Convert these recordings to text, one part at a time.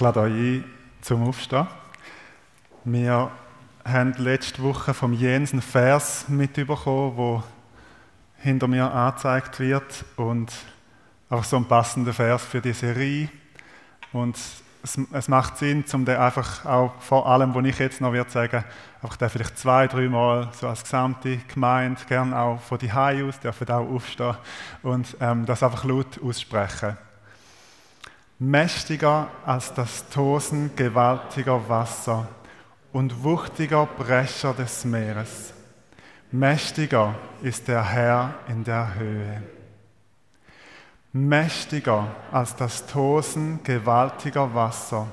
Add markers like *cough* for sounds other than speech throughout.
Ich lade euch ein zum Aufstehen. Wir haben letzte Woche vom Jens einen Vers mitbekommen, der hinter mir angezeigt wird und auch so ein passender Vers für die Serie. Und es, es, macht Sinn, um den einfach auch vor allem, was ich jetzt noch würde sagen, einfach den vielleicht zwei, dreimal so als gesamte Gemeinde, gerne auch von die aus, dürfen auch aufstehen und ähm, das einfach laut aussprechen. Mächtiger als das Tosen gewaltiger Wasser und wuchtiger Brecher des Meeres. Mächtiger ist der Herr in der Höhe. Mächtiger als das Tosen gewaltiger Wasser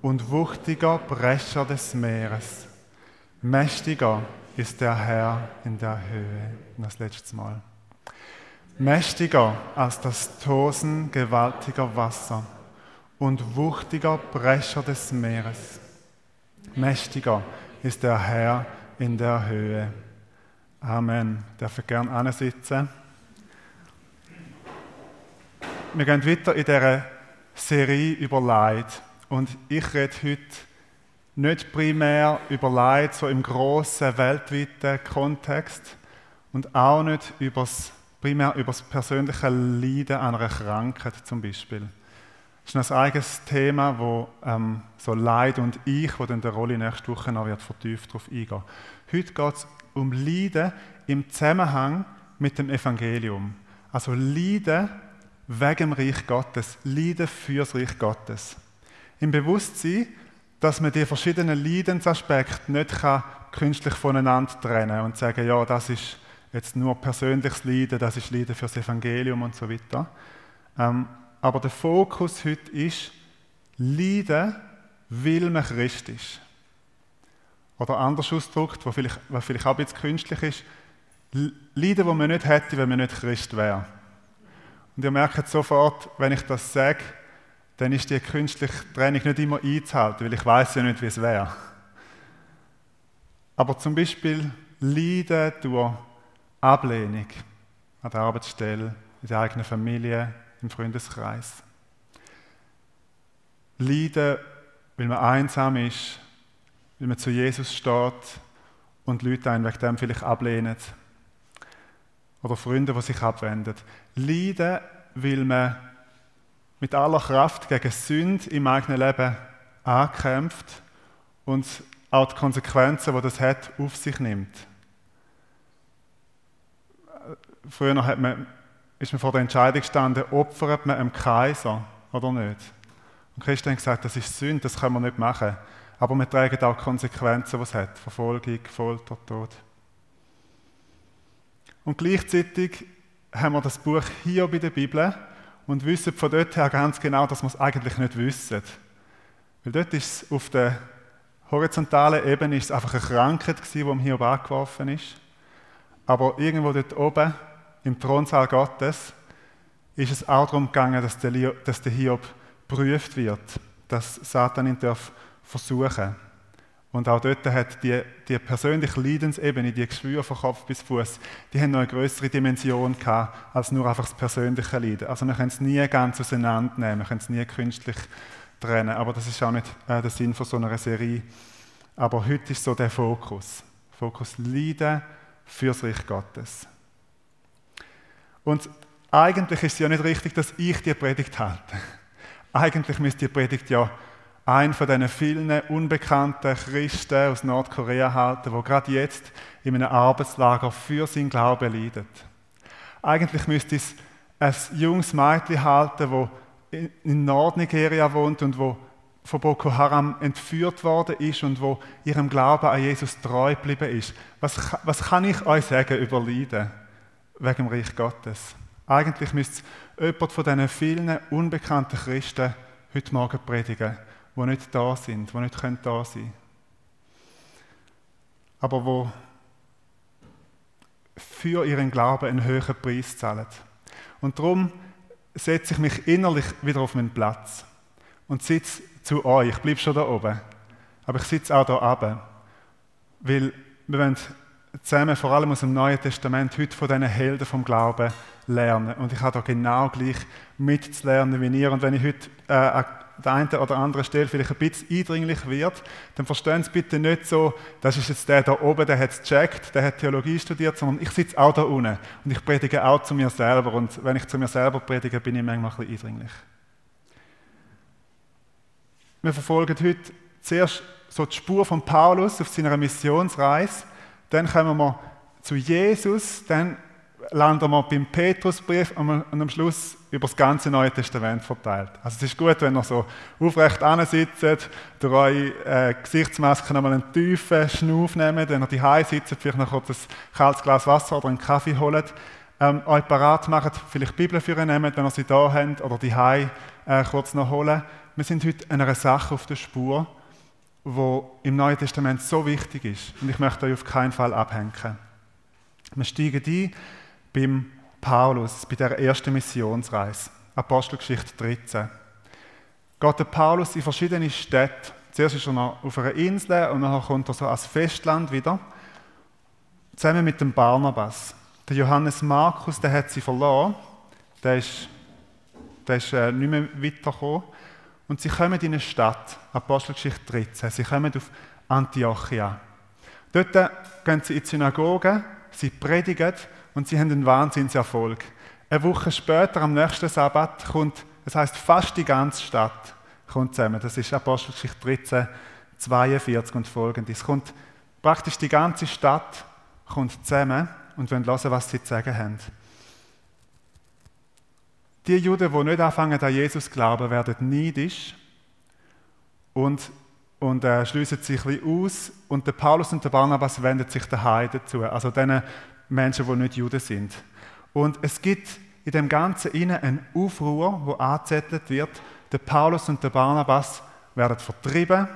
und wuchtiger Brecher des Meeres. Mächtiger ist der Herr in der Höhe. Das letzte Mal. Mächtiger als das Tosen gewaltiger Wasser und wuchtiger Brecher des Meeres. Mächtiger ist der Herr in der Höhe. Amen. Darf ich gern ansitzen? Wir gehen weiter in dieser Serie über Leid. Und ich rede heute nicht primär über Leid so im großen weltweiten Kontext und auch nicht übers, primär über das persönliche Leiden an einer Krankheit zum Beispiel. Das ist ein eigenes Thema, wo ähm, so Leid und ich, wo dann der Rolle nächste Woche noch wird vertieft darauf eingehen. Heute geht es um Leiden im Zusammenhang mit dem Evangelium. Also Leiden wegen dem Reich Gottes, Leiden fürs Reich Gottes. Im Bewusstsein, dass man die verschiedenen Leidensaspekte nicht kann künstlich voneinander trennen und sagen, ja, das ist jetzt nur persönliches Leiden, das ist Leiden fürs Evangelium und so weiter. Ähm, aber der Fokus heute ist, Leiden, weil man Christ ist. Oder anders ausgedrückt, was vielleicht, was vielleicht auch ein bisschen künstlich ist, Leiden, wo man nicht hätte, wenn man nicht Christ wäre. Und ihr merkt sofort, wenn ich das sage, dann ist die künstliche Training nicht immer einzuhalten, weil ich weiß ja nicht, wie es wäre. Aber zum Beispiel Leiden durch Ablehnung an der Arbeitsstelle, in der eigenen Familie, im Freundeskreis. Leiden, weil man einsam ist, weil man zu Jesus steht und Leute einen wegen dem vielleicht ablehnen oder Freunde, die sich abwenden. Leiden, weil man mit aller Kraft gegen Sünde im eigenen Leben ankämpft und auch die Konsequenzen, die das hat, auf sich nimmt. Früher hat man, ist man vor der Entscheidung gestanden, opfert man einem Kaiser oder nicht. Und Christen haben gesagt, das ist Sünde, das können wir nicht machen. Aber wir tragen auch Konsequenzen, die es hat. Verfolgung, Folter, Tod. Und gleichzeitig haben wir das Buch hier bei der Bibel und wissen von dort her ganz genau, dass wir es eigentlich nicht wissen. Weil dort ist es auf der horizontalen Ebene ist es einfach eine Krankheit gewesen, die Hiob angeworfen ist. Aber irgendwo dort oben, im Thronsaal Gottes, ist es auch darum gegangen, dass der, dass der Hiob geprüft wird, dass Satan ihn darf versuchen. Und auch dort hat die, die persönliche Leidensebene, die Geschwür von Kopf bis Fuß, die haben noch eine größere Dimension gehabt, als nur einfach das persönliche Leiden. Also wir können es nie ganz auseinandernehmen, wir können es nie künstlich trennen, aber das ist auch nicht äh, der Sinn von so einer Serie. Aber heute ist so der Fokus. Fokus Leiden fürs Reich Gottes. Und eigentlich ist es ja nicht richtig, dass ich die Predigt halte. *laughs* Eigentlich müsste die Predigt ja ein von diesen vielen unbekannten Christen aus Nordkorea halten, wo gerade jetzt in einem Arbeitslager für seinen Glauben leidet. Eigentlich müsste es ein junges Mädchen halten, wo in Nordnigeria wohnt und wo von Boko Haram entführt worden ist und wo ihrem Glauben an Jesus treu geblieben ist. Was, was kann ich euch sagen über Leiden wegen dem Reich Gottes? Eigentlich müsste jemand von diesen vielen unbekannten Christen heute Morgen predigen die nicht da sind, die nicht da sein können. Aber wo für ihren Glauben einen höheren Preis zahlen. Und darum setze ich mich innerlich wieder auf meinen Platz und sitze zu euch. Ich bleibe schon da oben, aber ich sitze auch da oben. Weil wir wollen zusammen, vor allem aus dem Neuen Testament, heute von diesen Helden vom Glauben lernen. Und ich habe da genau gleich mitzulernen wie ihr. Und wenn ich heute äh, der einen oder anderen Stelle vielleicht ein bisschen eindringlich wird, dann verstehen Sie bitte nicht so, das ist jetzt der da oben, der hat es gecheckt, der hat Theologie studiert, sondern ich sitze auch da unten und ich predige auch zu mir selber und wenn ich zu mir selber predige, bin ich manchmal ein bisschen eindringlich. Wir verfolgen heute zuerst so die Spur von Paulus auf seiner Missionsreise, dann kommen wir zu Jesus, dann landen wir beim Petrusbrief und am Schluss über das ganze Neue Testament verteilt. Also es ist gut, wenn ihr so aufrecht sitzt, durch eure äh, Gesichtsmaske nochmal einen tiefen Schnuff nehmt, wenn ihr die sitzt, vielleicht noch kurz ein kaltes Glas Wasser oder einen Kaffee holt, ähm, euch parat macht, vielleicht Bibel für euch nehmt, wenn ihr sie da habt, oder die äh, kurz noch holen. Wir sind heute einer Sache auf der Spur, wo im Neuen Testament so wichtig ist. Und ich möchte euch auf keinen Fall abhängen. Wir steigen ein beim Paulus, bei der ersten Missionsreise. Apostelgeschichte 13. Geht der Paulus in verschiedene Städte. Zuerst ist er noch auf einer Insel und dann kommt er so ans Festland wieder. Zusammen mit dem Barnabas. Der Johannes Markus, der hat sie verloren. Der ist, der ist äh, nicht mehr weitergekommen. Und sie kommen in eine Stadt, Apostelgeschichte 13. Sie kommen auf Antiochia. Dort gehen sie in die Synagoge, sie predigen und sie haben einen Wahnsinnserfolg. Eine Woche später, am nächsten Sabbat, kommt, das heißt fast die ganze Stadt kommt zusammen. Das ist Apostelgeschichte 13, 42 und folgendes. Es kommt praktisch die ganze Stadt kommt zusammen und wollen hören, was sie zu sagen haben. Die Juden, die nicht anfangen an Jesus zu glauben, werden neidisch und, und äh, schließen sich ein bisschen aus. Und der Paulus und der Barnabas wenden sich der Heiden zu, also denen Menschen, die nicht Juden sind. Und es gibt in dem Ganzen innen einen Aufruhr, wo angezettelt wird. Der Paulus und der Barnabas werden vertrieben,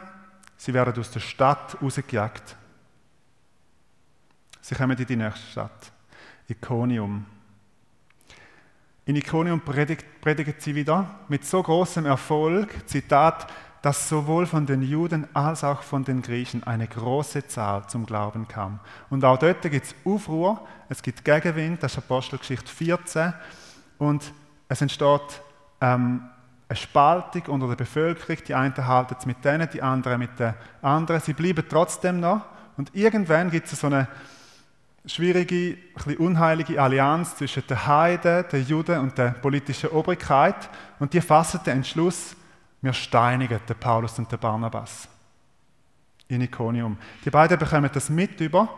sie werden aus der Stadt rausgejagt. Sie kommen in die nächste Stadt, Iconium. In Iconium predigen sie wieder mit so großem Erfolg, Zitat, dass sowohl von den Juden als auch von den Griechen eine große Zahl zum Glauben kam. Und auch dort gibt es Aufruhr, es gibt Gegenwind, das ist Apostelgeschichte 14, und es entsteht ähm, eine Spaltung unter der Bevölkerung. Die einen halten es mit denen, die anderen mit den anderen. Sie bleiben trotzdem noch. Und irgendwann gibt es so eine schwierige, ein unheilige Allianz zwischen den Heiden, den Juden und der politischen Obrigkeit. Und die fassen den Entschluss, wir steinigen den Paulus und den Barnabas in Iconium. Die beiden bekommen das mit über,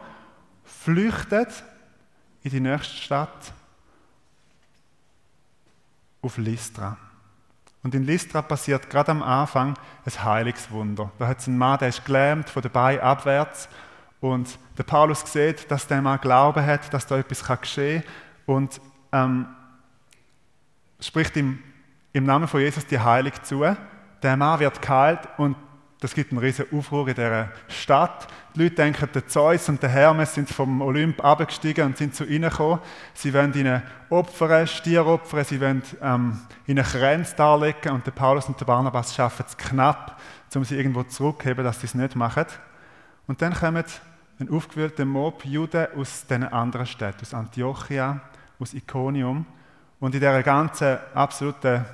flüchten in die nächste Stadt auf Lystra. Und in Lystra passiert gerade am Anfang ein Heilungswunder. Da hat es einen Mann, der ist gelähmt von dabei abwärts und der Paulus sieht, dass der Mann Glauben hat, dass da etwas geschehen kann und ähm, spricht ihm im Namen von Jesus die Heilung zu. Der Mann wird geheilt und das gibt einen riesen Aufruhr in dieser Stadt. Die Leute denken, der Zeus und der Hermes sind vom Olymp abgestiegen und sind zu ihnen gekommen. Sie wollen ihnen opfern, Stier opfern, sie wollen ähm, ihnen Grenze darlegen und der Paulus und der Barnabas schaffen es knapp, um sie irgendwo zurückzuheben, dass sie es nicht machen. Und dann kommen ein aufgewühlter Mob Juden aus den anderen Städten, aus Antiochia, aus Iconium. Und in dieser ganzen absoluten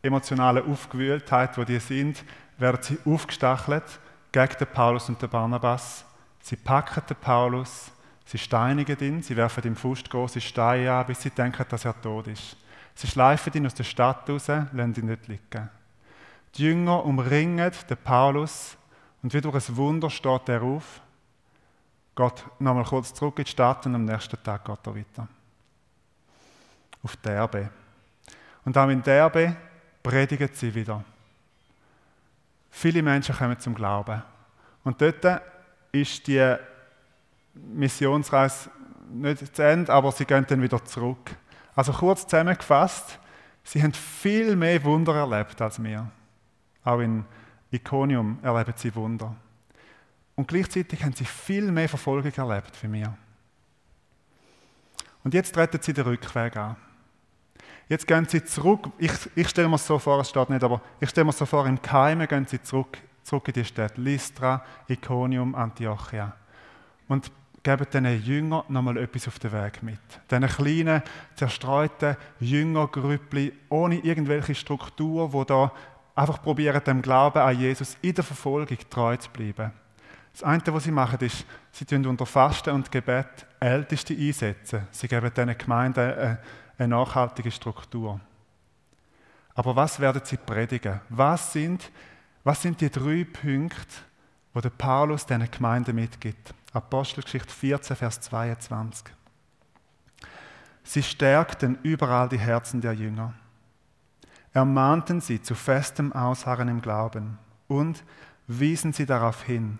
emotionalen Aufgewühltheit, wo die sind, werden sie aufgestachelt gegen den Paulus und den Barnabas. Sie packen den Paulus, sie steinigen ihn, sie werfen ihm Fuß große Steine an, bis sie denken, dass er tot ist. Sie schleifen ihn aus der Stadt raus, lassen ihn nicht liegen. Die Jünger umringen den Paulus und wie durch ein Wunder steht er auf, geht nochmal kurz zurück in die Stadt und am nächsten Tag geht er weiter. Auf Derbe. Und auch in Derbe predigen sie wieder. Viele Menschen kommen zum Glauben. Und dort ist die Missionsreise nicht zu Ende, aber sie gehen dann wieder zurück. Also kurz zusammengefasst, sie haben viel mehr Wunder erlebt als wir. Auch in Iconium erleben sie Wunder. Und gleichzeitig haben sie viel mehr Verfolgung erlebt für mir. Und jetzt treten sie den Rückweg an. Jetzt gehen sie zurück, ich, ich stelle mir so vor, es steht nicht, aber ich stelle mir so vor, im Keime gehen sie zurück, zurück in die Stadt Lystra, Iconium, Antiochia. Und geben diesen Jüngern nochmal etwas auf den Weg mit. Diesen kleinen, zerstreuten Jüngergrüppli, ohne irgendwelche Struktur, wo da einfach probieren, dem Glauben an Jesus in der Verfolgung treu zu bleiben. Das eine, was sie machen, ist, sie tun unter Fasten und Gebet Älteste einsetzen. Sie geben diesen Gemeinden eine nachhaltige Struktur. Aber was werden sie predigen? Was sind, was sind die drei Punkte, wo der Paulus diesen Gemeinden mitgibt? Apostelgeschichte 14, Vers 22. Sie stärkten überall die Herzen der Jünger, ermahnten sie zu festem Ausharren im Glauben und wiesen sie darauf hin,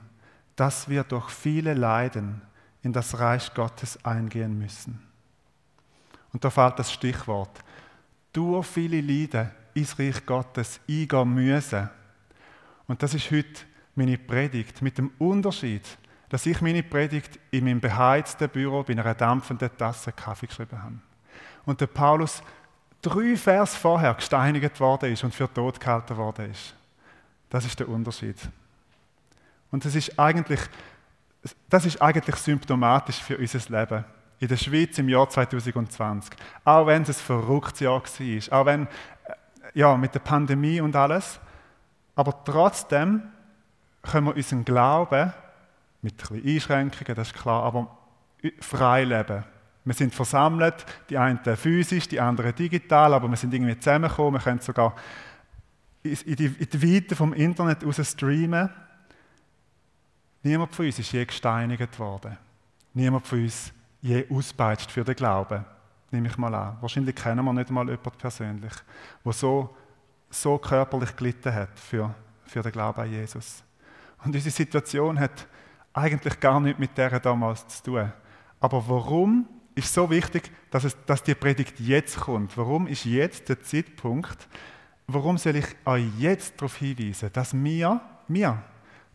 dass wir durch viele Leiden in das Reich Gottes eingehen müssen. Und da fällt das Stichwort. Durch viele Leiden ins Reich Gottes eingehen müssen. Und das ist heute meine Predigt mit dem Unterschied, dass ich meine Predigt in meinem beheizten Büro bei einer dampfenden Tasse Kaffee geschrieben habe. Und der Paulus drei Vers vorher gesteinigt worden ist und für tot gehalten worden ist. Das ist der Unterschied. Und das ist eigentlich, das ist eigentlich symptomatisch für unser Leben in der Schweiz im Jahr 2020. Auch wenn es ein verrücktes Jahr war, auch wenn, ja, mit der Pandemie und alles. Aber trotzdem können wir unseren Glauben, mit ein Einschränkungen, das ist klar, aber frei leben. Wir sind versammelt, die einen physisch, die anderen digital, aber wir sind irgendwie zusammengekommen, wir können sogar in die Weite vom Internet raus streamen. Niemand von uns ist je gesteinigt worden. Niemand von uns je auspeitscht für den Glauben. Nehme ich mal an. Wahrscheinlich kennen wir nicht mal jemanden persönlich, der so, so körperlich gelitten hat für, für den Glauben an Jesus. Und unsere Situation hat eigentlich gar nichts mit der damals zu tun. Aber warum ist so wichtig, dass, es, dass die Predigt jetzt kommt? Warum ist jetzt der Zeitpunkt? Warum soll ich euch jetzt darauf hinweisen, dass wir, wir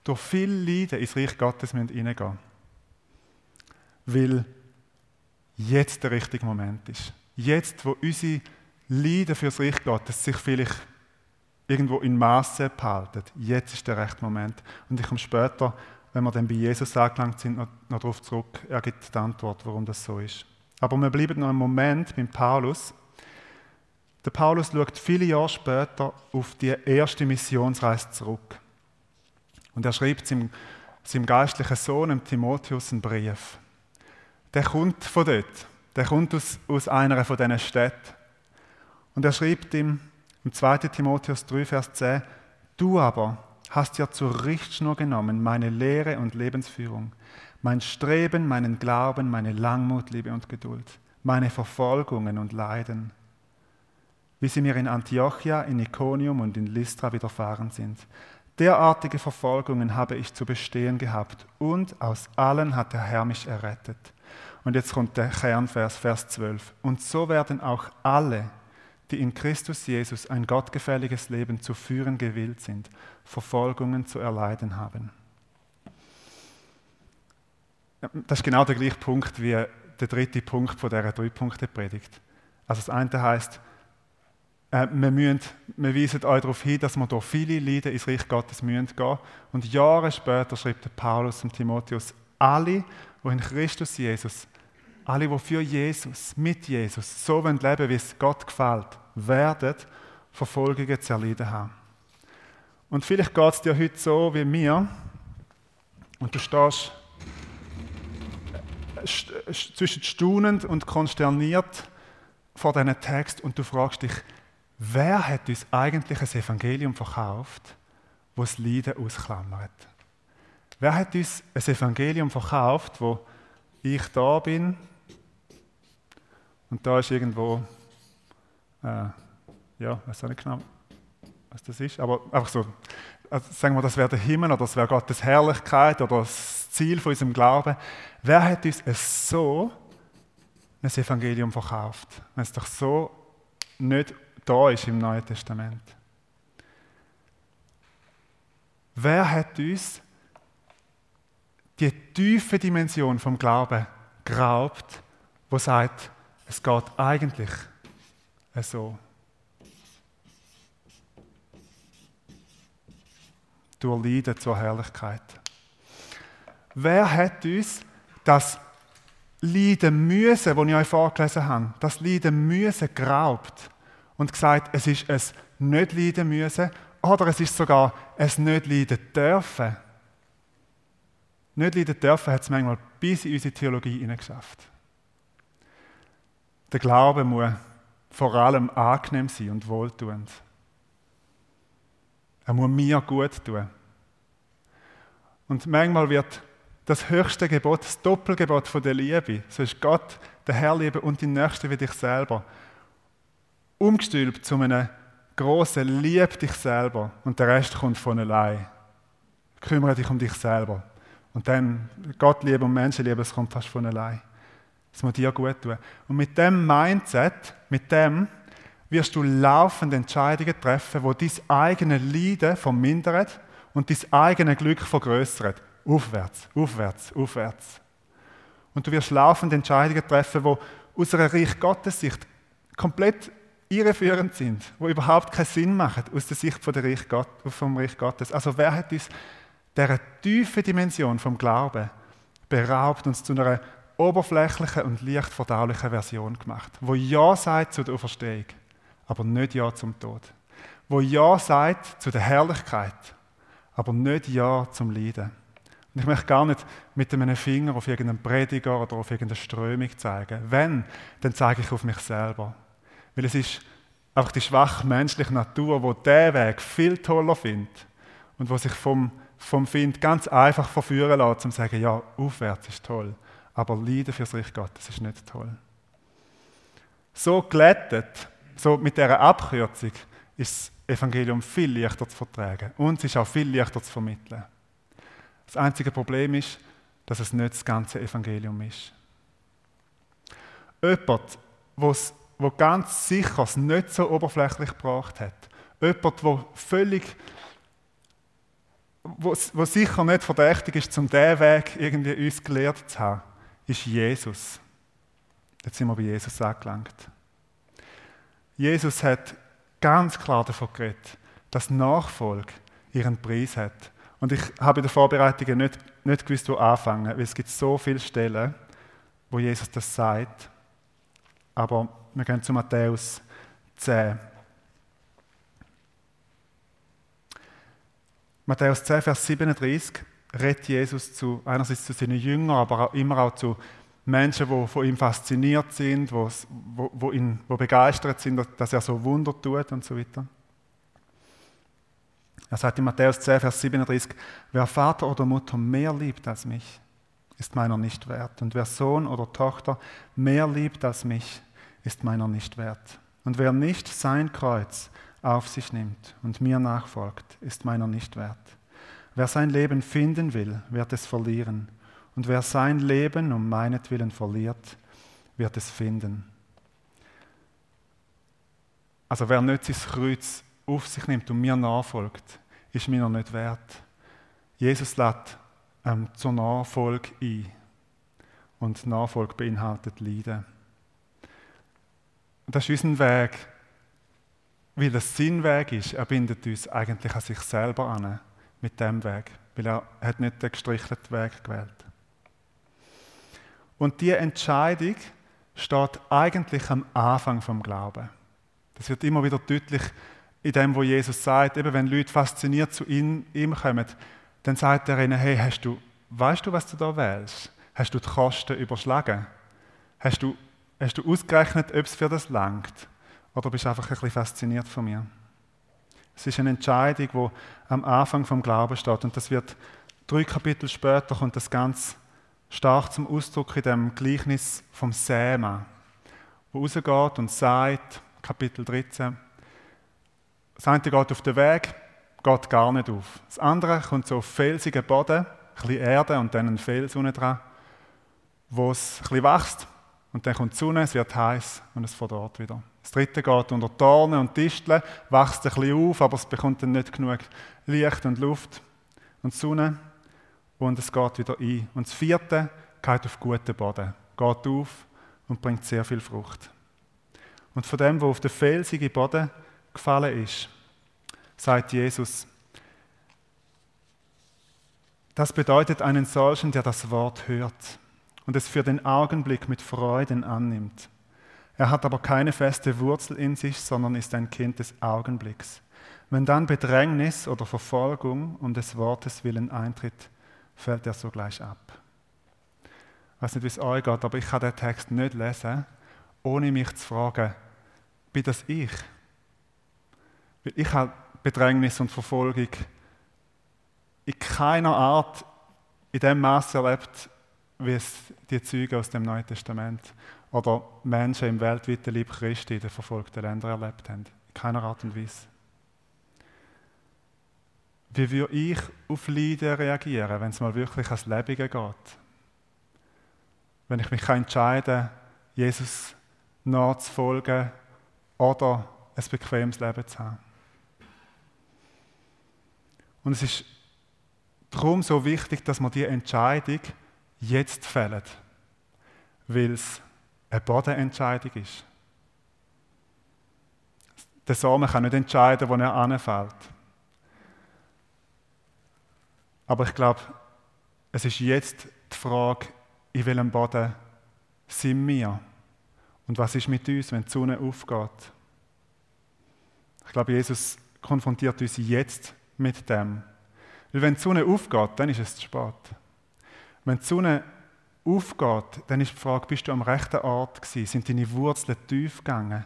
durch viel Leiden ins Reich Gottes hineingehen? Weil jetzt der richtige Moment ist. Jetzt, wo unsere Leiden fürs Reich Gottes sich vielleicht irgendwo in Maße behalten. Jetzt ist der rechte Moment. Und ich komme später, wenn wir dann bei Jesus angelangt sind, noch, noch darauf zurück. Er gibt die Antwort, warum das so ist. Aber wir bleiben noch einen Moment beim Paulus. Der Paulus schaut viele Jahre später auf die erste Missionsreise zurück. Und er schreibt seinem, seinem geistlichen Sohn, Timotheus, einen Brief. Der kommt von dort. Der kommt aus, aus einer von diesen Städten. Und er schreibt ihm im 2. Timotheus 3, Vers 10, Du aber hast ja zur Richtschnur genommen meine Lehre und Lebensführung, mein Streben, meinen Glauben, meine Langmut, Liebe und Geduld, meine Verfolgungen und Leiden, wie sie mir in Antiochia, in Iconium und in Lystra widerfahren sind. Derartige Verfolgungen habe ich zu bestehen gehabt und aus allen hat der Herr mich errettet. Und jetzt kommt der Kernvers, Vers 12. Und so werden auch alle, die in Christus Jesus ein gottgefälliges Leben zu führen gewillt sind, Verfolgungen zu erleiden haben. Das ist genau der gleiche Punkt wie der dritte Punkt von dieser Drei-Punkte-Predigt. Also das eine heißt, äh, wir, müssen, wir weisen euch darauf hin, dass wir durch viele Leiden ins Reich Gottes müssen gehen. Und Jahre später schreibt Paulus und Timotheus, alle, die in Christus Jesus, alle, die für Jesus, mit Jesus, so leben wollen, wie es Gott gefällt, werden Verfolgungen zu erleiden haben. Und vielleicht geht es dir heute so wie mir und du stehst äh, zwischen staunend und konsterniert vor diesen Text und du fragst dich, wer hat uns eigentlich ein Evangelium verkauft, das Leiden ausklammert? Wer hat uns ein Evangelium verkauft, wo ich da bin und da ist irgendwo, äh, ja, weiß auch nicht genau, was das ist, aber einfach so, also sagen wir, das wäre der Himmel oder das wäre Gottes Herrlichkeit oder das Ziel von unserem Glauben. Wer hat uns es so ein Evangelium verkauft, wenn es doch so nicht da ist im Neuen Testament? Wer hat uns die tiefe Dimension vom Glauben geraubt, wo sagt, es geht eigentlich so. Durch Leiden zur Herrlichkeit. Wer hat uns das Leiden müssen, das ich euch vorgelesen habe, das Leiden müssen geraubt und gesagt, es ist es nicht leiden müssen Oder es ist sogar es nicht leiden dürfen. Nicht leiden dürfen hat es manchmal bis in unsere Theologie hineingeschafft. Der Glaube muss vor allem angenehm sein und wohltuend. Er muss mir gut tun. Und manchmal wird das höchste Gebot, das Doppelgebot von der Liebe, so ist Gott, der Herr lieben und die Nächste wie dich selber, umgestülpt zu einem großen Lieb dich selber und der Rest kommt von allein. Kümmere dich um dich selber. Und dann Gott lieben und Menschen lieben, es kommt fast von allein. Das muss dir gut tun. Und mit dem Mindset, mit dem wirst du laufend Entscheidungen treffen, wo dein eigenes Leiden vermindert und dein eigenes Glück vergrößert. Aufwärts, aufwärts, aufwärts. Und du wirst laufend Entscheidungen treffen, wo aus einer Reich Gottes Sicht komplett irreführend sind, wo überhaupt keinen Sinn machen aus der Sicht von Reich vom Reich Gottes. Also wer hat uns dieser tiefen Dimension vom Glauben beraubt, uns zu einer oberflächlichen und leicht verdaulichen Version gemacht, wo Ja sagt zu der Auferstehung, aber nicht Ja zum Tod. Wo Ja sagt zu der Herrlichkeit, aber nicht Ja zum Leiden. Und ich möchte gar nicht mit einem Finger auf irgendeinen Prediger oder auf irgendeine Strömung zeigen. Wenn, dann zeige ich auf mich selber. Weil es ist einfach die schwache menschliche Natur, wo der Weg viel toller findet und wo sich vom, vom Find ganz einfach verführen lässt, um zu sagen, ja, aufwärts ist toll, aber Leiden fürs Reich Gottes ist nicht toll. So glättet, so mit dieser Abkürzung, ist das Evangelium viel leichter zu vertragen und es ist auch viel leichter zu vermitteln. Das einzige Problem ist, dass es nicht das ganze Evangelium ist. Jemand, was wo ganz sicher es nicht so oberflächlich gebracht hat. Jemand, der völlig, wo, wo sicher nicht verdächtig ist, um diesen Weg irgendwie uns gelehrt zu haben, ist Jesus. Jetzt sind wir bei Jesus angelangt. Jesus hat ganz klar davon geredet, dass Nachfolge ihren Preis hat. Und ich habe in der Vorbereitung nicht, nicht gewusst, wo anfangen, weil es gibt so viele Stellen, wo Jesus das sagt. Aber wir gehen zu Matthäus 10. Matthäus 10, Vers 37 redet Jesus zu, einerseits zu seinen Jüngern, aber auch immer auch zu Menschen, die von ihm fasziniert sind, wo, wo, ihn, wo begeistert sind, dass er so Wunder tut und so weiter. Er sagt in Matthäus 10, Vers 37, wer Vater oder Mutter mehr liebt als mich, ist meiner nicht wert. Und wer Sohn oder Tochter mehr liebt als mich, ist meiner nicht wert. Und wer nicht sein Kreuz auf sich nimmt und mir nachfolgt, ist meiner nicht wert. Wer sein Leben finden will, wird es verlieren. Und wer sein Leben um meinetwillen verliert, wird es finden. Also wer nicht sein Kreuz auf sich nimmt und mir nachfolgt, ist mir nicht wert. Jesus lädt ähm, zur Nachfolge ein. Und Nachfolge beinhaltet Leiden. Und das ist unser Weg, weil das sein Weg ist. Er bindet uns eigentlich an sich selber an mit dem Weg, weil er hat nicht den gestrichelten Weg gewählt. Und die Entscheidung steht eigentlich am Anfang vom Glauben. Das wird immer wieder deutlich in dem, wo Jesus sagt, eben wenn Leute fasziniert zu ihm, ihm kommen, dann sagt er ihnen, hey, hast du, weißt du, was du da wählst? Hast du die Kosten überschlagen? Hast du Hast du ausgerechnet, ob es für das langt? Oder bist du einfach ein bisschen fasziniert von mir? Es ist eine Entscheidung, die am Anfang vom Glauben steht. Und das wird drei Kapitel später kommt das ganz stark zum Ausdruck in dem Gleichnis vom Säma, wo rausgeht und sagt, Kapitel 13, das eine geht auf den Weg, geht gar nicht auf. Das andere kommt so auf felsigen Boden, ein bisschen Erde und dann ein Fels unten dran, wo es ein bisschen wächst und dann kommt die Sonne, es wird heiß und es verdorrt wieder. Das dritte geht unter Dornen und Disteln, wächst ein bisschen auf, aber es bekommt dann nicht genug Licht und Luft und Sonne und es geht wieder ein. Und das vierte geht auf guten Boden, geht auf und bringt sehr viel Frucht. Und von dem, wo auf den felsigen Boden gefallen ist, sagt Jesus, das bedeutet einen solchen, der das Wort hört und es für den Augenblick mit Freuden annimmt. Er hat aber keine feste Wurzel in sich, sondern ist ein Kind des Augenblicks. Wenn dann Bedrängnis oder Verfolgung um des Wortes willen eintritt, fällt er sogleich ab. Ich weiß nicht, wie es euch geht, aber ich kann den Text nicht lesen, ohne mich zu fragen, bin das ich? Weil ich habe Bedrängnis und Verfolgung in keiner Art in dem Maße erlebt, wie es die Züge aus dem Neuen Testament oder Menschen im weltweiten Lieb Christi in den verfolgten Ländern erlebt haben. In keiner Art und Weise. Wie würde ich auf Leiden reagieren, wenn es mal wirklich ans Lebige geht? Wenn ich mich entscheiden kann, Jesus nachzufolgen oder ein bequemes Leben zu haben. Und es ist darum so wichtig, dass man die Entscheidung jetzt fällen, weil es eine Bodenentscheidung ist. Der Samen kann nicht entscheiden, wo er anfällt. Aber ich glaube, es ist jetzt die Frage, in welchem Boden sind wir? Und was ist mit uns, wenn die Sonne aufgeht? Ich glaube, Jesus konfrontiert uns jetzt mit dem. Weil wenn die Sonne aufgeht, dann ist es zu spät. Wenn die Sonne aufgeht, dann ist die Frage, bist du am rechten Ort gewesen? Sind deine Wurzeln tief gegangen?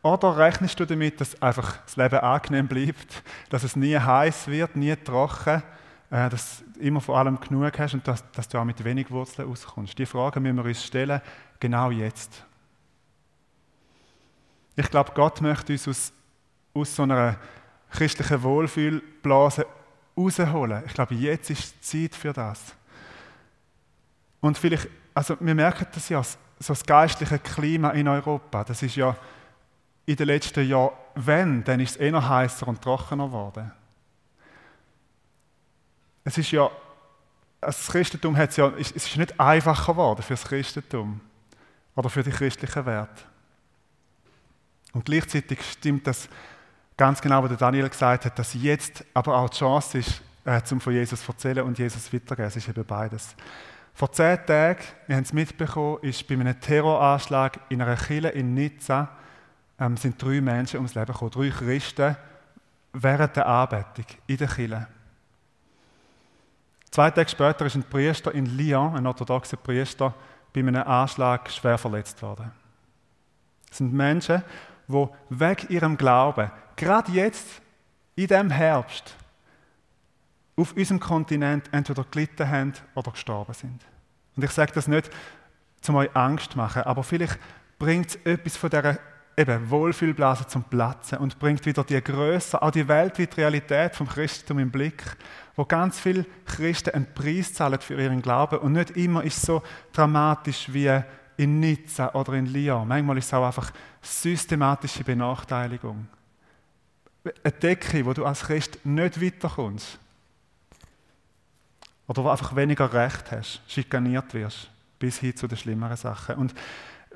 Oder rechnest du damit, dass einfach das Leben angenehm bleibt, dass es nie heiß wird, nie trocken, äh, dass du immer vor allem genug hast und dass, dass du auch mit wenig Wurzeln auskommst? Die Frage müssen wir uns stellen, genau jetzt. Ich glaube, Gott möchte uns aus, aus so einer christlichen Wohlfühlblase rausholen. Ich glaube, jetzt ist die Zeit für das. Und vielleicht, also wir merken das ja, so das geistliche Klima in Europa, das ist ja in den letzten Jahren, wenn, dann ist es eher heißer und trockener geworden. Es ist ja, das Christentum hat es ja, es ist nicht einfacher geworden für das Christentum oder für die christlichen Werte. Und gleichzeitig stimmt das ganz genau, was Daniel gesagt hat, dass jetzt aber auch die Chance ist, äh, zum von Jesus zu erzählen und Jesus weiterzugeben. Es ist eben beides. Vor zehn Tagen, wir haben es mitbekommen, ist bei einem Terroranschlag in einer Kille in Nizza ähm, sind drei Menschen ums Leben gekommen, drei Christen während der Anbetung in der Kille. Zwei Tage später ist ein Priester in Lyon, ein orthodoxer Priester, bei einem Anschlag schwer verletzt worden. Das sind Menschen, die wegen ihrem Glauben, gerade jetzt, in diesem Herbst, auf unserem Kontinent entweder gelitten haben oder gestorben sind. Und ich sage das nicht, um euch Angst zu machen, aber vielleicht bringt es etwas von dieser eben Wohlfühlblase zum Platzen und bringt wieder die Größe, auch die weltweite Realität vom Christentum im Blick, wo ganz viele Christen einen Preis zahlen für ihren Glauben und nicht immer ist es so dramatisch wie in Nizza oder in Lyon. Manchmal ist es auch einfach systematische Benachteiligung. Eine Decke, wo du als Christ nicht weiterkommst. Oder wo einfach weniger Recht hast, schikaniert wirst, bis hin zu den schlimmeren Sachen. Und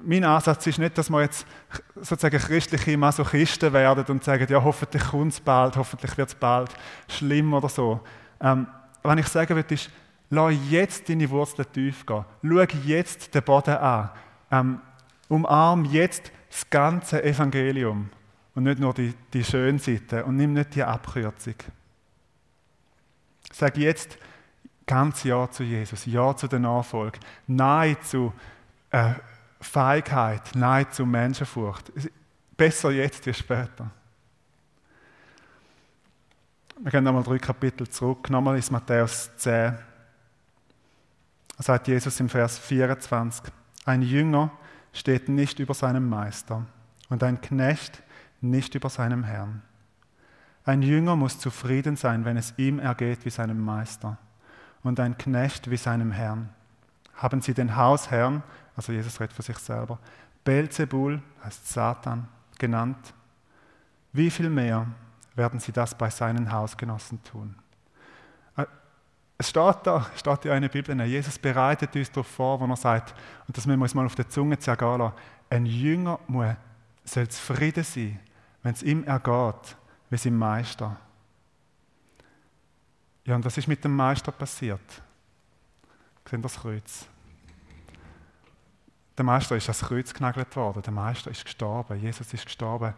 mein Ansatz ist nicht, dass wir jetzt sozusagen christliche Masochisten werden und sagen, ja, hoffentlich kommt es bald, hoffentlich wird es bald schlimm oder so. Ähm, was ich sagen will, ist, lass jetzt deine Wurzeln tief gehen. Schau jetzt den Boden an. Ähm, umarm jetzt das ganze Evangelium und nicht nur die, die schöne Seite und nimm nicht die Abkürzung. Sag jetzt, ganz Ja zu Jesus, Ja zu der Nachfolge, Nein zu äh, Feigheit, Nein zu Menschenfurcht. Besser jetzt wie später. Wir gehen nochmal drei Kapitel zurück, nochmal ist Matthäus 10. Da sagt Jesus im Vers 24, ein Jünger steht nicht über seinem Meister und ein Knecht nicht über seinem Herrn. Ein Jünger muss zufrieden sein, wenn es ihm ergeht wie seinem Meister und ein Knecht wie seinem Herrn. Haben sie den Hausherrn, also Jesus redet für sich selber, Belzebul, heißt Satan, genannt, wie viel mehr werden sie das bei seinen Hausgenossen tun? Äh, es steht da, steht in einer Bibel, Jesus bereitet uns darauf vor, wo er sagt, und das müssen wir uns mal auf der Zunge zergehen lassen, ein Jünger muss, soll zufrieden sein, wenn es ihm ergeht, wie sein Meister. Ja, und was ist mit dem Meister passiert? Sehen das Kreuz? Der Meister ist ans Kreuz genagelt worden. Der Meister ist gestorben. Jesus ist gestorben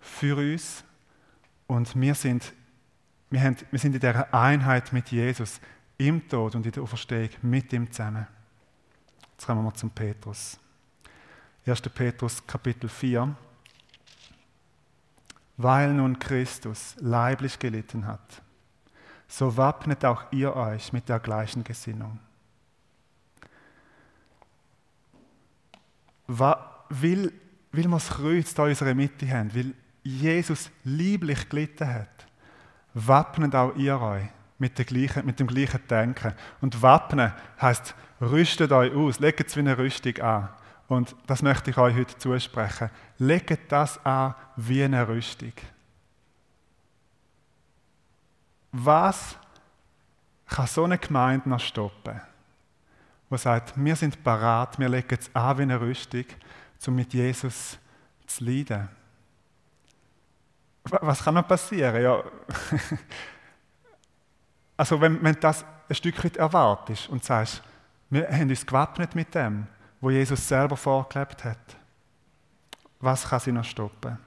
für uns Und wir sind, wir, haben, wir sind in dieser Einheit mit Jesus im Tod und in der Auferstehung mit ihm zusammen. Jetzt kommen wir zum Petrus. 1. Petrus Kapitel 4. Weil nun Christus leiblich gelitten hat, so wappnet auch ihr euch mit der gleichen Gesinnung. Will, will wir das Kreuz in unserer Mitte haben, weil Jesus lieblich gelitten hat, wappnet auch ihr euch mit, gleichen, mit dem gleichen Denken. Und wappnen heißt rüstet euch aus, legt es wie eine Rüstung an. Und das möchte ich euch heute zusprechen. Legt das an wie eine Rüstung. Was kann so eine Gemeinde noch stoppen? Die sagt, wir sind parat, wir legen es an wie eine Rüstung, um mit Jesus zu leiden. Was kann noch passieren? Ja. *laughs* also wenn, wenn das ein Stück weit erwartest und sagst, wir haben uns gewappnet mit dem, wo Jesus selber vorgelebt hat. Was kann sie noch stoppen?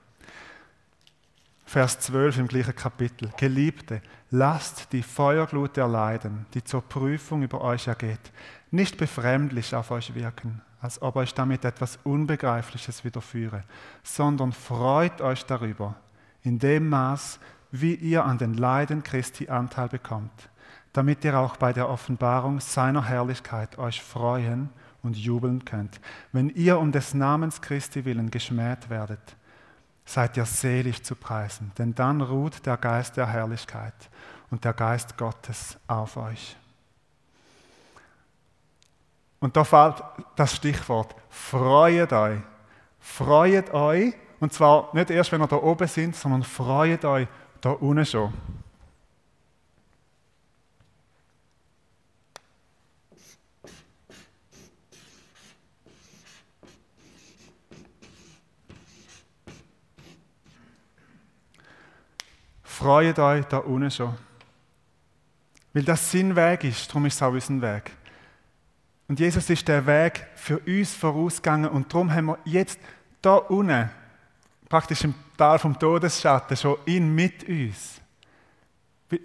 Vers 12 im gleichen Kapitel. Geliebte, lasst die Feuerglut erleiden, die zur Prüfung über euch ergeht, nicht befremdlich auf euch wirken, als ob euch damit etwas Unbegreifliches widerführe, sondern freut euch darüber, in dem Maß, wie ihr an den Leiden Christi Anteil bekommt, damit ihr auch bei der Offenbarung seiner Herrlichkeit euch freuen und jubeln könnt. Wenn ihr um des Namens Christi willen geschmäht werdet, seid ihr selig zu preisen, denn dann ruht der Geist der Herrlichkeit und der Geist Gottes auf euch. Und da fällt das Stichwort, freut euch. Freut euch, und zwar nicht erst, wenn ihr da oben sind, sondern freut euch da unten schon. Freut euch da unten schon. Weil das sein Weg ist, darum ist es auch unser Weg. Und Jesus ist der Weg für uns vorausgegangen und darum haben wir jetzt da unten, praktisch im Tal vom Todesschatten, schon ihn mit uns.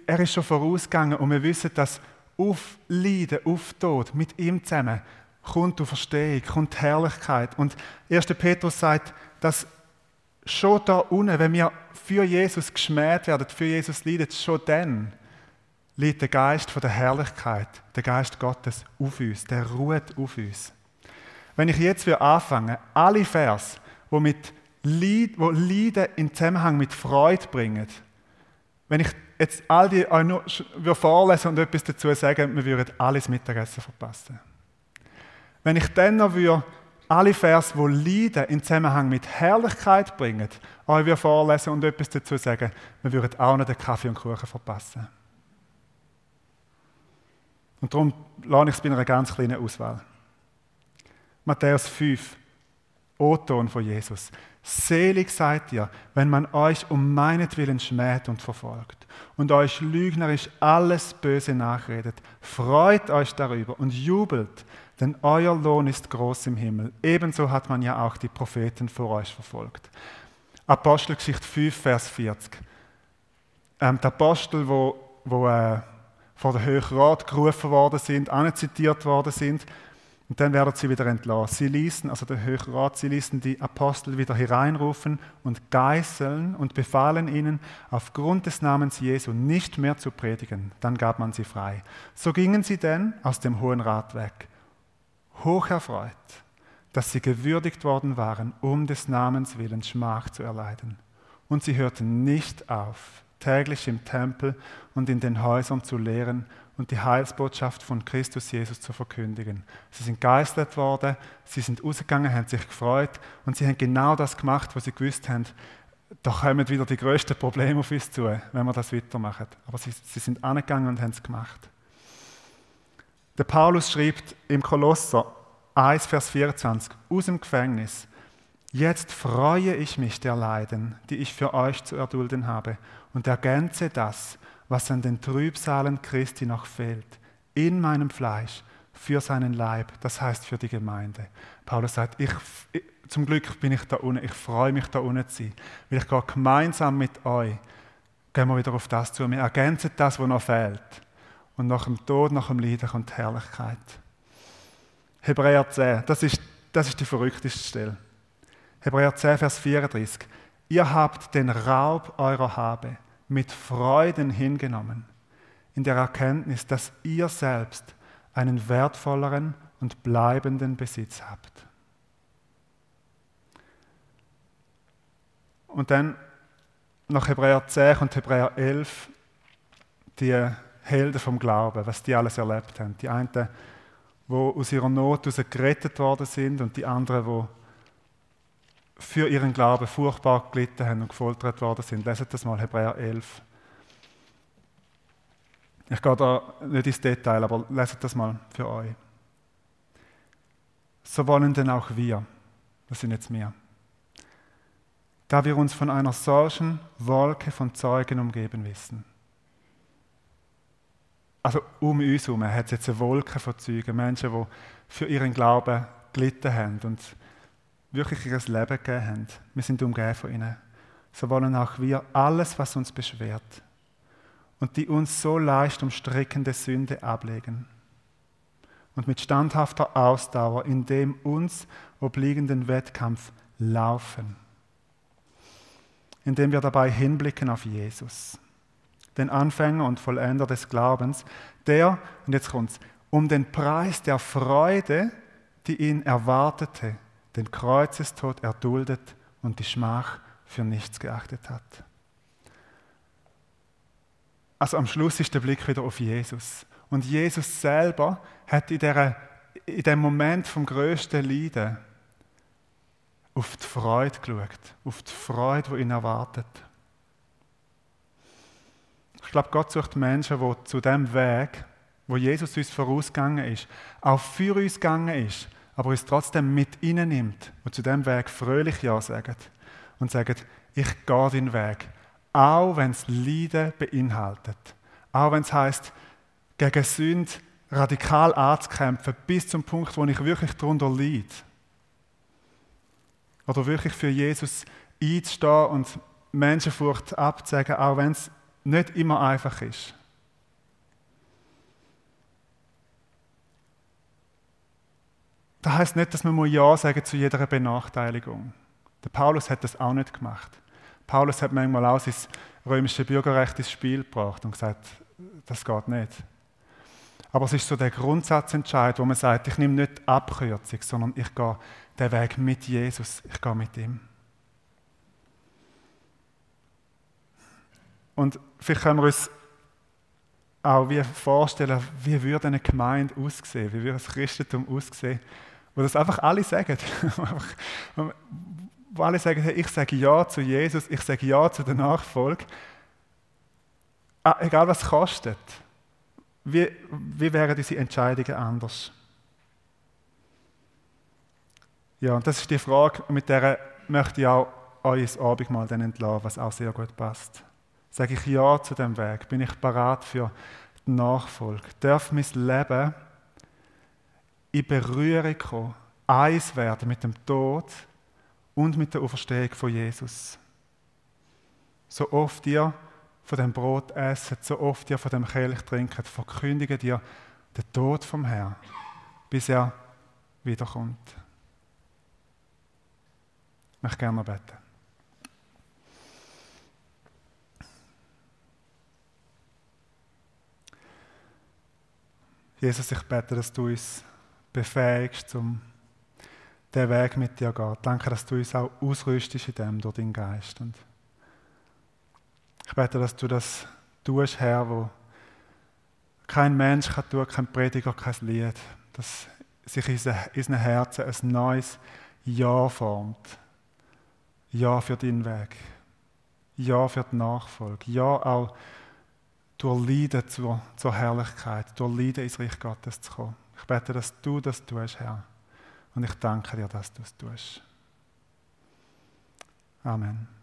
Er ist schon vorausgegangen und wir wissen, dass auf Leiden, auf Tod, mit ihm zusammen, kommt die Verstehung, kommt Herrlichkeit. Und 1. Petrus sagt, dass schon da unten, wenn wir für Jesus geschmäht werden, für Jesus leiden, schon dann liegt der Geist von der Herrlichkeit, der Geist Gottes auf uns, der ruht auf uns. Wenn ich jetzt anfange, alle Vers, wo mit Leid, wo Leiden in Zusammenhang mit Freude bringen, wenn ich jetzt all die euch nur vorlesen und etwas dazu sagen, wir würden alles Mittagessen verpassen. Wenn ich dann noch würde alle Vers, die Leiden in Zusammenhang mit Herrlichkeit bringen, euch vorlesen und etwas dazu sagen, wir würden auch noch den Kaffee und Kuchen verpassen. Und darum lade ich es bei einer ganz kleinen Auswahl. Matthäus 5, O-Ton von Jesus. Selig seid ihr, wenn man euch um meinetwillen schmäht und verfolgt und euch lügnerisch alles Böse nachredet. Freut euch darüber und jubelt, denn euer Lohn ist groß im Himmel. Ebenso hat man ja auch die Propheten vor euch verfolgt. Apostelgeschichte 5, Vers 40. Ähm, die Apostel, wo, wo äh, vor den Höchsten Rat gerufen worden sind, anzitiert worden sind, und dann werden sie wieder entlassen. Sie ließen, also der Höchste Rat, sie ließen die Apostel wieder hereinrufen und geißeln und befahlen ihnen, aufgrund des Namens Jesu nicht mehr zu predigen. Dann gab man sie frei. So gingen sie denn aus dem Hohen Rat weg hoch erfreut, dass sie gewürdigt worden waren, um des Namens willen Schmach zu erleiden. Und sie hörten nicht auf, täglich im Tempel und in den Häusern zu lehren und die Heilsbotschaft von Christus Jesus zu verkündigen. Sie sind geistert worden, sie sind ausgegangen, haben sich gefreut und sie haben genau das gemacht, was sie gewusst haben, da kommen wieder die größten Probleme auf uns zu, wenn wir das weitermachen. Aber sie, sie sind angegangen und haben es gemacht. Der Paulus schreibt im Kolosser 1, Vers 24 aus dem Gefängnis, Jetzt freue ich mich der Leiden, die ich für euch zu erdulden habe, und ergänze das, was an den Trübsalen Christi noch fehlt, in meinem Fleisch, für seinen Leib, das heißt für die Gemeinde. Paulus sagt, ich, zum Glück bin ich da unten, ich freue mich da unten zu sein, weil ich gehe gemeinsam mit euch gehen wir wieder auf das zu. Wir ergänzen das, was noch fehlt. Und nach dem Tod, nach dem Leiden kommt Herrlichkeit. Hebräer 10, das ist, das ist die verrückteste Stelle. Hebräer 10, Vers 34. Ihr habt den Raub eurer Habe mit Freuden hingenommen, in der Erkenntnis, dass ihr selbst einen wertvolleren und bleibenden Besitz habt. Und dann nach Hebräer 10 und Hebräer 11 die Helden vom Glauben, was die alles erlebt haben. Die einen, die aus ihrer Not gerettet worden sind und die anderen, die für ihren Glauben furchtbar gelitten haben und gefoltert worden sind. Leset das mal, Hebräer 11. Ich gehe da nicht ins Detail, aber leset das mal für euch. So wollen denn auch wir, das sind jetzt wir, da wir uns von einer solchen Wolke von Zeugen umgeben wissen. Also um uns herum hat es jetzt eine Wolke von Zeugen, Menschen, die für ihren Glauben gelitten haben und wirklich ihr Leben gegeben haben. Wir sind umgeben von ihnen. So wollen auch wir alles, was uns beschwert und die uns so leicht umstrickende Sünde ablegen und mit standhafter Ausdauer in dem uns obliegenden Wettkampf laufen indem wir dabei hinblicken auf Jesus, den Anfänger und Vollender des Glaubens, der, und jetzt kommt's, um den Preis der Freude, die ihn erwartete, den Kreuzestod erduldet und die Schmach für nichts geachtet hat. Also am Schluss ist der Blick wieder auf Jesus. Und Jesus selber hat in, der, in dem Moment vom größten Leiden auf die Freude geschaut, auf die Freude, die ihn erwartet. Ich glaube, Gott sucht Menschen, die zu dem Weg, wo Jesus uns vorausgegangen ist, auch für uns gegangen ist, aber uns trotzdem mit nimmt und zu dem Weg fröhlich Ja sagen und sagen, ich gehe den Weg, auch wenn es Leiden beinhaltet, auch wenn es heißt, gegen Sünde radikal anzukämpfen, bis zum Punkt, wo ich wirklich darunter leide. Oder wirklich für Jesus einzustehen und Menschenfurcht abzusagen, auch wenn es nicht immer einfach ist. Das heißt nicht, dass man Ja sagen zu jeder Benachteiligung. Der Paulus hat das auch nicht gemacht. Paulus hat manchmal auch sein römisches Bürgerrecht ins Spiel gebracht und gesagt, das geht nicht. Aber es ist so der Grundsatzentscheid, wo man sagt, ich nehme nicht Abkürzung, sondern ich gehe den Weg mit Jesus. Ich gehe mit ihm. Und vielleicht können wir uns auch wie vorstellen, wie würde eine Gemeinde aussehen, wie würde das Christentum aussehen, wo das einfach alle sagen. *laughs* wo alle sagen, hey, ich sage Ja zu Jesus, ich sage Ja zu der Nachfolge, ah, egal was es kostet. Wie, wie wären diese Entscheidungen anders? Ja, und das ist die Frage, mit der möchte ich auch euer Abendmahl dann entlassen, was auch sehr gut passt. Sage ich Ja zu dem Weg? Bin ich bereit für die Nachfolge? Darf mein Leben in Berührung kommen, eins werden mit dem Tod und mit der Auferstehung von Jesus? So oft ihr von dem Brot essen, so oft ihr von dem Kelch trinkt, verkündigt ihr den Tod vom Herrn, bis er wiederkommt. Ich möchte gerne beten. Jesus, ich bete, dass du uns befähigst, um den Weg mit dir zu gehen. Danke, dass du uns auch ausrüstest in dem durch deinen Geist. Und ich bete, dass du das tust, Herr, wo kein Mensch kann tun, kein Prediger, kein Lied, dass sich in unseren Herzen ein neues Ja formt ja für deinen Weg. Ja für die Nachfolge. Ja auch durch Leiden zur, zur Herrlichkeit, durch Leiden ins Reich Gottes zu kommen. Ich bete, dass du das tust, Herr. Und ich danke dir, dass du es tust. Amen.